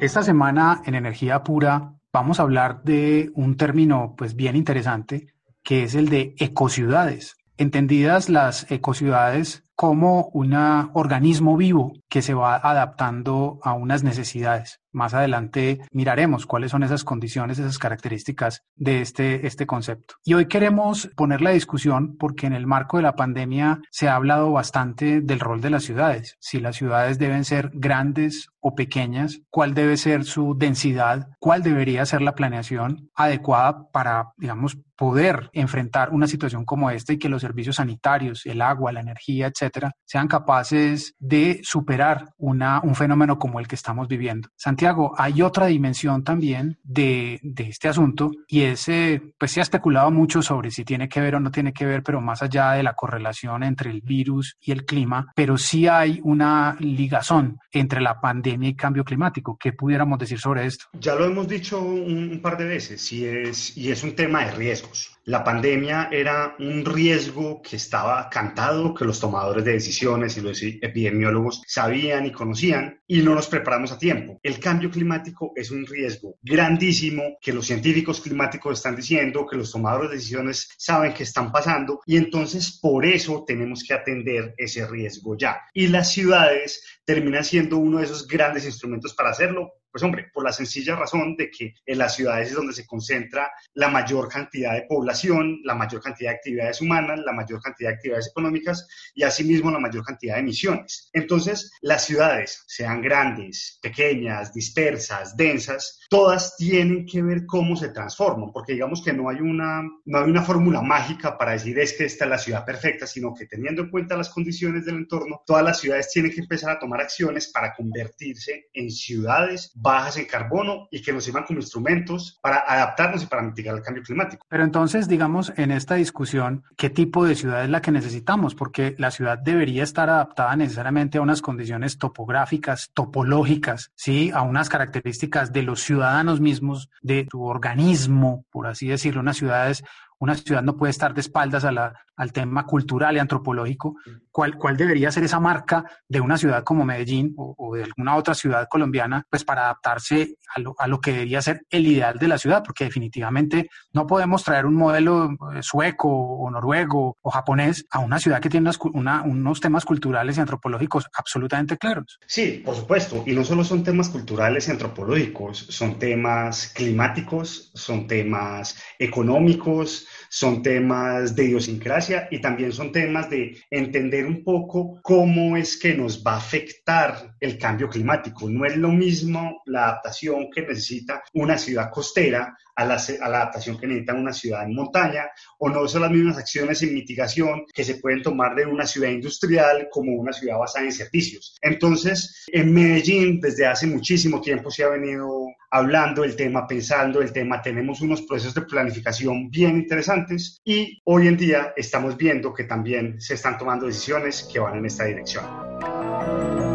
Esta semana en Energía Pura vamos a hablar de un término pues bien interesante que es el de ecociudades. Entendidas las ecociudades como un organismo vivo que se va adaptando a unas necesidades. Más adelante miraremos cuáles son esas condiciones, esas características de este, este concepto. Y hoy queremos poner la discusión porque en el marco de la pandemia se ha hablado bastante del rol de las ciudades. Si las ciudades deben ser grandes o pequeñas, cuál debe ser su densidad, cuál debería ser la planeación adecuada para, digamos, poder enfrentar una situación como esta y que los servicios sanitarios, el agua, la energía, etcétera, sean capaces de superar una, un fenómeno como el que estamos viviendo. Santiago, hay otra dimensión también de, de este asunto y es, eh, pues se ha especulado mucho sobre si tiene que ver o no tiene que ver, pero más allá de la correlación entre el virus y el clima, pero sí hay una ligazón entre la pandemia y cambio climático. ¿Qué pudiéramos decir sobre esto? Ya lo hemos dicho un, un par de veces y es, y es un tema de riesgos. La pandemia era un riesgo que estaba cantado, que los tomadores de decisiones y los epidemiólogos sabían y conocían y no nos preparamos a tiempo. El cambio climático es un riesgo grandísimo que los científicos climáticos están diciendo, que los tomadores de decisiones saben que están pasando y entonces por eso tenemos que atender ese riesgo ya. Y las ciudades terminan siendo uno de esos grandes instrumentos para hacerlo pues hombre, por la sencilla razón de que en las ciudades es donde se concentra la mayor cantidad de población, la mayor cantidad de actividades humanas, la mayor cantidad de actividades económicas y asimismo la mayor cantidad de emisiones. Entonces, las ciudades, sean grandes, pequeñas, dispersas, densas, todas tienen que ver cómo se transforman, porque digamos que no hay una, no hay una fórmula mágica para decir es que esta es la ciudad perfecta, sino que teniendo en cuenta las condiciones del entorno, todas las ciudades tienen que empezar a tomar acciones para convertirse en ciudades bajas en carbono y que nos sirvan como instrumentos para adaptarnos y para mitigar el cambio climático. Pero entonces, digamos, en esta discusión, ¿qué tipo de ciudad es la que necesitamos? Porque la ciudad debería estar adaptada necesariamente a unas condiciones topográficas, topológicas, ¿sí? A unas características de los ciudadanos mismos, de su organismo, por así decirlo. Unas ciudades una ciudad no puede estar de espaldas a al tema cultural y antropológico. ¿Cuál, ¿Cuál debería ser esa marca de una ciudad como Medellín o, de alguna otra ciudad colombiana, pues para adaptarse a lo, a lo, que debería ser el ideal de la ciudad? Porque definitivamente no podemos traer un modelo eh, sueco o noruego o japonés a una ciudad que tiene una, unos temas culturales y antropológicos absolutamente claros. Sí, por supuesto. Y no solo son temas culturales y antropológicos, son temas climáticos, son temas económicos, son temas de idiosincrasia y también son temas de entender un poco cómo es que nos va a afectar el cambio climático. No es lo mismo la adaptación que necesita una ciudad costera a la, a la, adaptación que necesita una ciudad en montaña, o no son las mismas acciones en mitigación que se pueden tomar de una ciudad industrial como una ciudad basada en servicios. Entonces, en Medellín, desde hace muchísimo tiempo se ha venido hablando del tema, pensando el tema, tenemos unos procesos de planificación bien interesantes y hoy en día estamos viendo que también se están tomando decisiones que van en esta dirección.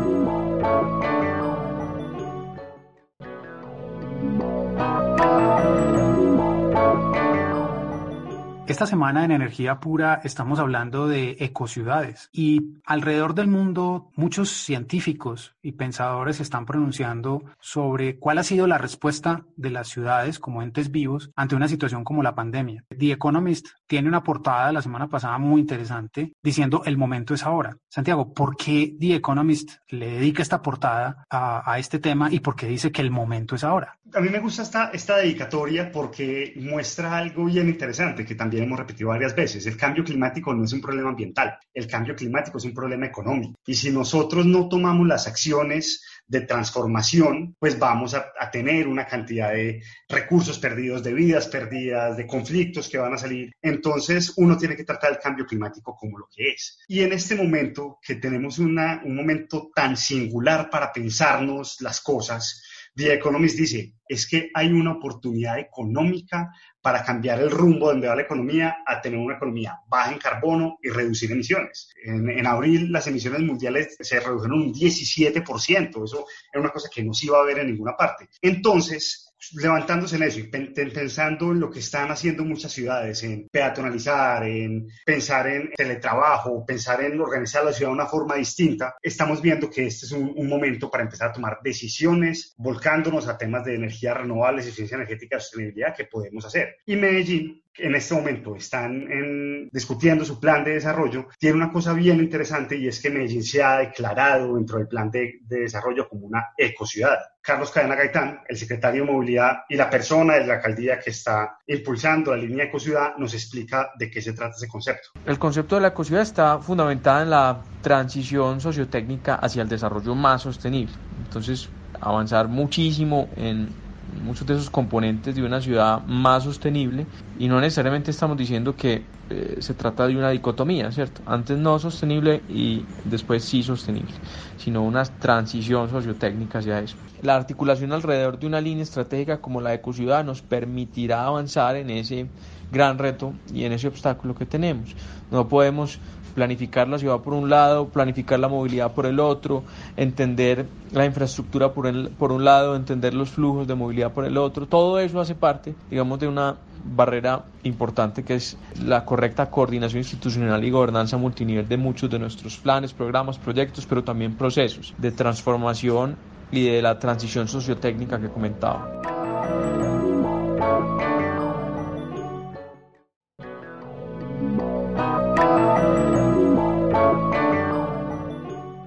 Esta semana en Energía Pura estamos hablando de ecociudades y alrededor del mundo muchos científicos y pensadores están pronunciando sobre cuál ha sido la respuesta de las ciudades como entes vivos ante una situación como la pandemia. The Economist tiene una portada la semana pasada muy interesante diciendo el momento es ahora. Santiago, ¿por qué The Economist le dedica esta portada a, a este tema y por qué dice que el momento es ahora? A mí me gusta esta, esta dedicatoria porque muestra algo bien interesante que también hemos repetido varias veces, el cambio climático no es un problema ambiental, el cambio climático es un problema económico. Y si nosotros no tomamos las acciones de transformación, pues vamos a, a, tener una cantidad de recursos perdidos, de vidas perdidas, de conflictos que van a salir. Entonces, uno tiene que tratar el cambio climático como lo que es. Y en este momento, que tenemos una, un momento tan singular para pensarnos las cosas, The Economist dice, es que hay una oportunidad económica para cambiar el rumbo donde va la economía a tener una economía baja en carbono y reducir emisiones. En, en abril las emisiones mundiales se redujeron un 17%, eso es una cosa que no se iba a ver en ninguna parte. Entonces, levantándose en eso y pensando en lo que están haciendo muchas ciudades, en peatonalizar, en pensar en teletrabajo, pensar en organizar la ciudad de una forma distinta, estamos viendo que este es un, momento para empezar a tomar decisiones, volcándonos a temas de energías renovables, eficiencia energética, sostenibilidad que podemos hacer. Y Medellín en este momento están en, discutiendo su plan de desarrollo, tiene una cosa bien interesante y es que Medellín se ha declarado dentro del plan de, de desarrollo como una ecociudad. Carlos Cadena Gaitán, el secretario de Movilidad y la persona de la alcaldía que está impulsando la línea ecociudad, nos explica de qué se trata ese concepto. El concepto de la ecociudad está fundamentada en la transición sociotécnica hacia el desarrollo más sostenible. Entonces, avanzar muchísimo en muchos de esos componentes de una ciudad más sostenible y no necesariamente estamos diciendo que eh, se trata de una dicotomía, ¿cierto? Antes no sostenible y después sí sostenible, sino una transición sociotécnica hacia eso. La articulación alrededor de una línea estratégica como la ecociudad nos permitirá avanzar en ese gran reto y en ese obstáculo que tenemos. No podemos planificar la ciudad por un lado, planificar la movilidad por el otro, entender la infraestructura por, el, por un lado, entender los flujos de movilidad por el otro. Todo eso hace parte, digamos, de una barrera importante que es la correcta coordinación institucional y gobernanza multinivel de muchos de nuestros planes, programas, proyectos, pero también procesos de transformación y de la transición sociotécnica que comentaba.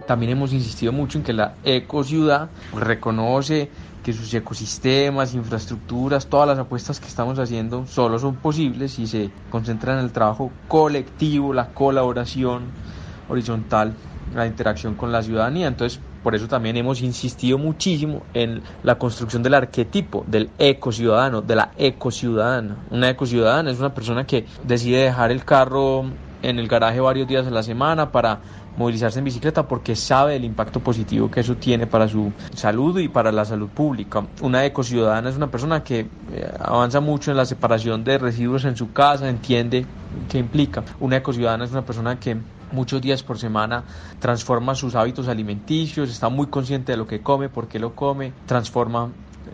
También hemos insistido mucho en que la ecociudad reconoce que sus ecosistemas, infraestructuras, todas las apuestas que estamos haciendo solo son posibles si se concentran en el trabajo colectivo, la colaboración horizontal, la interacción con la ciudadanía. Entonces, por eso también hemos insistido muchísimo en la construcción del arquetipo del ecociudadano, de la ecociudadana. Una ecociudadana es una persona que decide dejar el carro en el garaje varios días a la semana para movilizarse en bicicleta porque sabe el impacto positivo que eso tiene para su salud y para la salud pública. Una ecociudadana es una persona que eh, avanza mucho en la separación de residuos en su casa, entiende qué implica. Una ecociudadana es una persona que muchos días por semana transforma sus hábitos alimenticios, está muy consciente de lo que come, por qué lo come, transforma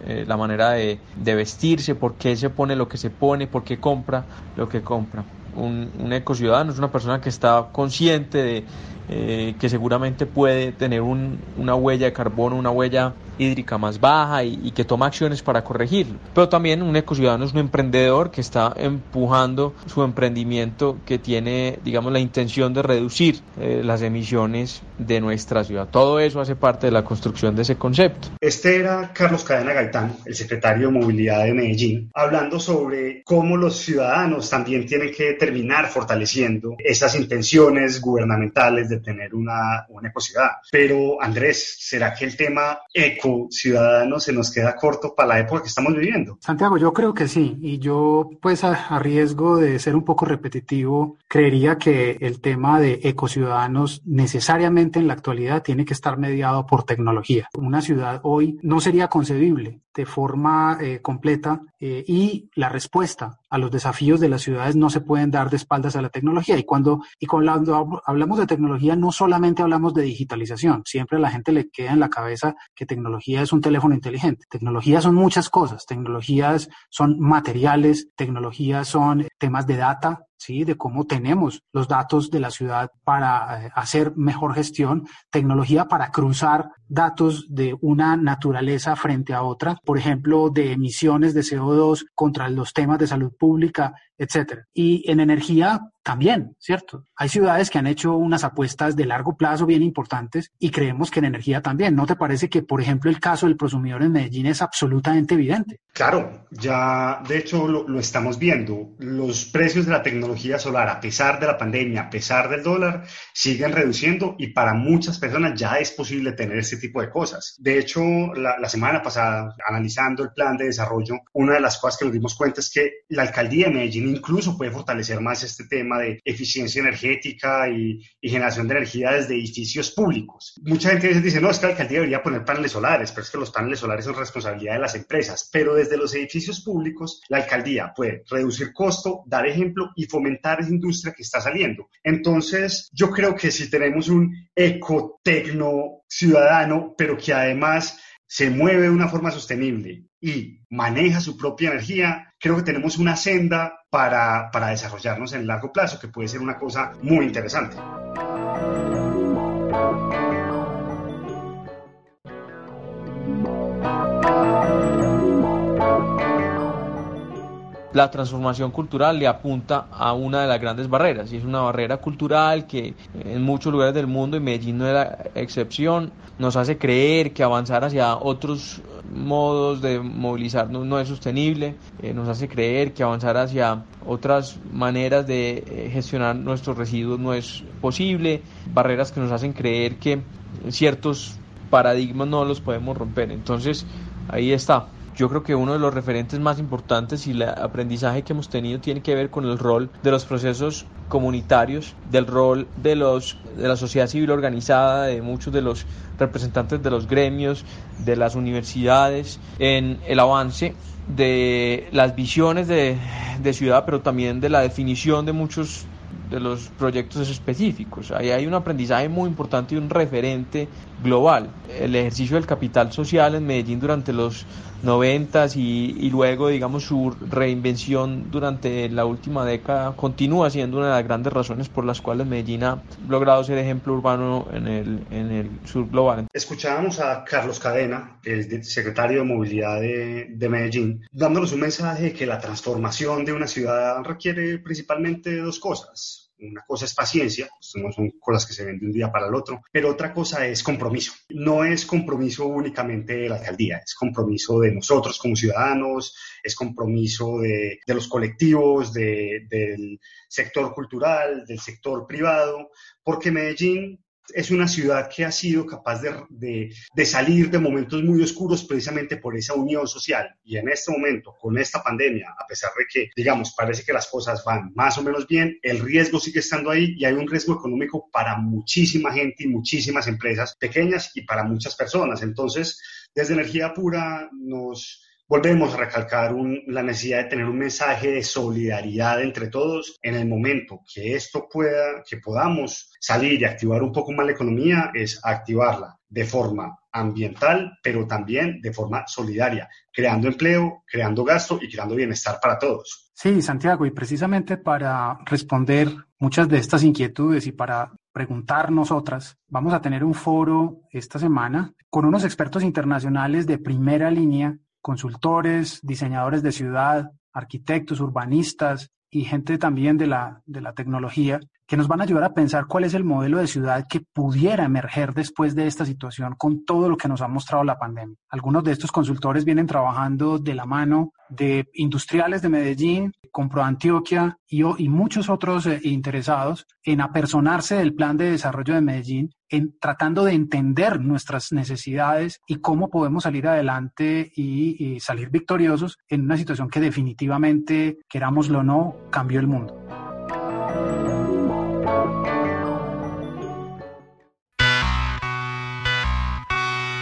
eh, la manera de, de vestirse, por qué se pone lo que se pone, por qué compra lo que compra un, un ecociudadano es una persona que está consciente de eh, que seguramente puede tener un, una huella de carbono, una huella hídrica más baja y, y, que toma acciones para corregirlo. Pero también un ecociudadano es un emprendedor que está empujando su emprendimiento que tiene, digamos, la intención de reducir eh, las emisiones de nuestra ciudad. Todo eso hace parte de la construcción de ese concepto. Este era Carlos Cadena Gaitán, el secretario de Movilidad de Medellín, hablando sobre cómo los ciudadanos también tienen que terminar fortaleciendo esas intenciones gubernamentales de tener una, una ecociudad. Pero Andrés, ¿será que el tema eco ciudadano se nos queda corto para la época que estamos viviendo? Santiago, yo creo que sí. Y yo, pues a, a riesgo de ser un poco repetitivo, creería que el tema de ecociudadanos necesariamente en la actualidad tiene que estar mediado por tecnología. Una ciudad hoy no sería concebible de forma eh, completa eh, y la respuesta a los desafíos de las ciudades no se pueden dar de espaldas a la tecnología. Y cuando, y cuando hablamos de tecnología, no solamente hablamos de digitalización. Siempre a la gente le queda en la cabeza que tecnología es un teléfono inteligente. Tecnología son muchas cosas. Tecnologías son materiales, tecnologías son temas de data, ¿sí? de cómo tenemos los datos de la ciudad para eh, hacer mejor gestión, tecnología para cruzar datos de una naturaleza frente a otra, por ejemplo, de emisiones de CO2 contra los temas de salud pública, etcétera. Y en energía también, ¿cierto? Hay ciudades que han hecho unas apuestas de largo plazo bien importantes y creemos que en energía también. ¿No te parece que, por ejemplo, el caso del prosumidor en Medellín es absolutamente evidente? Claro, ya de hecho lo, lo estamos viendo. Los los precios de la tecnología solar, a pesar de la pandemia, a pesar del dólar, siguen reduciendo y para muchas personas ya es posible tener este tipo de cosas. De hecho, la, semana pasada, analizando el plan de desarrollo, una de las cosas que nos dimos cuenta es que la alcaldía de Medellín incluso puede fortalecer más este tema de eficiencia energética y, generación de energía desde edificios públicos. Mucha gente dice, no, es que la alcaldía debería poner paneles solares, pero es que los paneles solares son responsabilidad de las empresas. Pero desde los edificios públicos, la alcaldía puede reducir costo, dar ejemplo y fomentar esa industria que está saliendo. Entonces, yo creo que si tenemos un ecotecno ciudadano, pero que además se mueve de una forma sostenible y maneja su propia energía, creo que tenemos una senda para, para desarrollarnos en largo plazo, que puede ser una cosa muy interesante. La transformación cultural le apunta a una de las grandes barreras y es una barrera cultural que en muchos lugares del mundo y Medellín no es la excepción nos hace creer que avanzar hacia otros modos de movilizarnos no es sostenible eh, nos hace creer que avanzar hacia otras maneras de eh, gestionar nuestros residuos no es posible barreras que nos hacen creer que ciertos paradigmas no los podemos romper. Entonces ahí está yo creo que uno de los referentes más importantes y el aprendizaje que hemos tenido tiene que ver con el rol de los procesos comunitarios, del rol de, los, de la sociedad civil organizada, de muchos de los representantes de los gremios, de las universidades, en el avance de las visiones de, de ciudad, pero también de la definición de muchos de los proyectos específicos. Ahí hay un aprendizaje muy importante y un referente global. El ejercicio del capital social en Medellín durante los noventas y, y luego, digamos, su reinvención durante la última década continúa siendo una de las grandes razones por las cuales Medellín ha logrado ser ejemplo urbano en el, en el sur global. Escuchábamos a Carlos Cadena, el secretario de Movilidad de, de Medellín, dándonos un mensaje de que la transformación de una ciudad requiere principalmente dos cosas una cosa es paciencia, no son cosas que se ven de un día para el otro, pero otra cosa es compromiso. No es compromiso únicamente de la alcaldía, es compromiso de nosotros como ciudadanos, es compromiso de, de los colectivos, de, del sector cultural, del sector privado, porque Medellín es una ciudad que ha sido capaz de, salir de momentos muy oscuros precisamente por esa unión social. Y en este momento, con esta pandemia, a pesar de que, digamos, parece que las cosas van más o menos bien, el riesgo sigue estando ahí y hay un riesgo económico para muchísima gente y muchísimas empresas pequeñas y para muchas personas. Entonces, desde Energía Pura nos volvemos a recalcar un, la necesidad de tener un mensaje de solidaridad entre todos en el momento que esto pueda, que podamos salir y activar un poco más la economía, es activarla de forma ambiental, pero también de forma solidaria, creando empleo, creando gasto y creando bienestar para todos. Sí, Santiago, y precisamente para responder muchas de estas inquietudes y para preguntarnos otras, vamos a tener un foro esta semana con unos expertos internacionales de primera línea consultores, diseñadores de ciudad, arquitectos, urbanistas y gente también de la, de la tecnología que nos van a ayudar a pensar cuál es el modelo de ciudad que pudiera emerger después de esta situación con todo lo que nos ha mostrado la pandemia. Algunos de estos consultores vienen trabajando de la mano de industriales de Medellín, Compro Antioquia y, muchos otros eh, interesados en apersonarse del plan de desarrollo de Medellín, tratando de entender nuestras necesidades y cómo podemos salir adelante y, y salir victoriosos en una situación que definitivamente, querámoslo o no, cambió el mundo.